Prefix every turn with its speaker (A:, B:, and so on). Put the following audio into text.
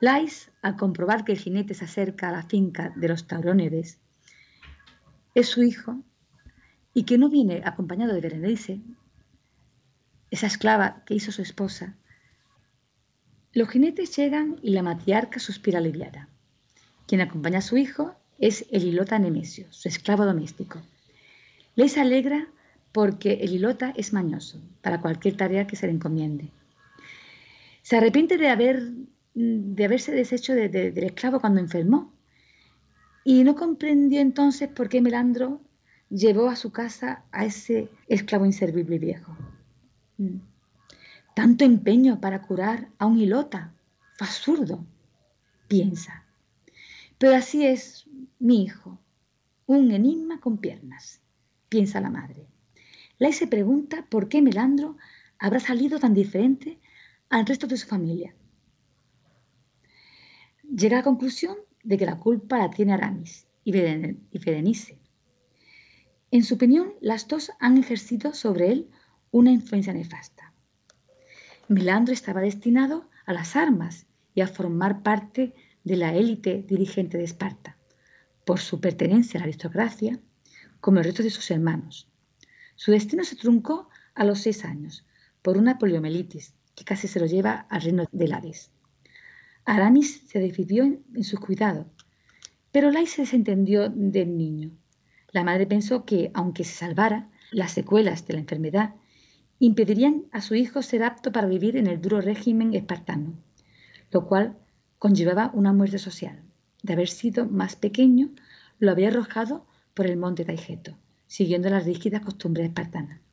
A: Lais, al comprobar que el jinete se acerca a la finca de los taurónides, es su hijo y que no viene acompañado de Berenice, esa esclava que hizo su esposa, los jinetes llegan y la matriarca suspira aliviada. Quien acompaña a su hijo es el hilota Nemesio, su esclavo doméstico. Les alegra porque el hilota es mañoso para cualquier tarea que se le encomiende. Se arrepiente de, haber, de haberse deshecho del esclavo cuando enfermó y no comprendió entonces por qué Melandro llevó a su casa a ese esclavo inservible y viejo. Mm. Tanto empeño para curar a un hilota. Fue absurdo, piensa. Pero así es mi hijo, un enigma con piernas, piensa la madre. Lai se pregunta por qué Melandro habrá salido tan diferente al resto de su familia. Llega a la conclusión de que la culpa la tiene Aramis y Berenice. En su opinión, las dos han ejercido sobre él una influencia nefasta. Melandro estaba destinado a las armas y a formar parte de la élite dirigente de Esparta, por su pertenencia a la aristocracia, como el resto de sus hermanos. Su destino se truncó a los seis años por una poliomielitis que casi se lo lleva al reino de Hades. Aramis se decidió en, su cuidado, pero Lai se desentendió del niño. La madre pensó que, aunque se salvara, las secuelas de la enfermedad impedirían a su hijo ser apto para vivir en el duro régimen espartano, lo cual conllevaba una muerte social. De haber sido más pequeño, lo había arrojado por el monte Taigeto, siguiendo las rígidas costumbres espartanas.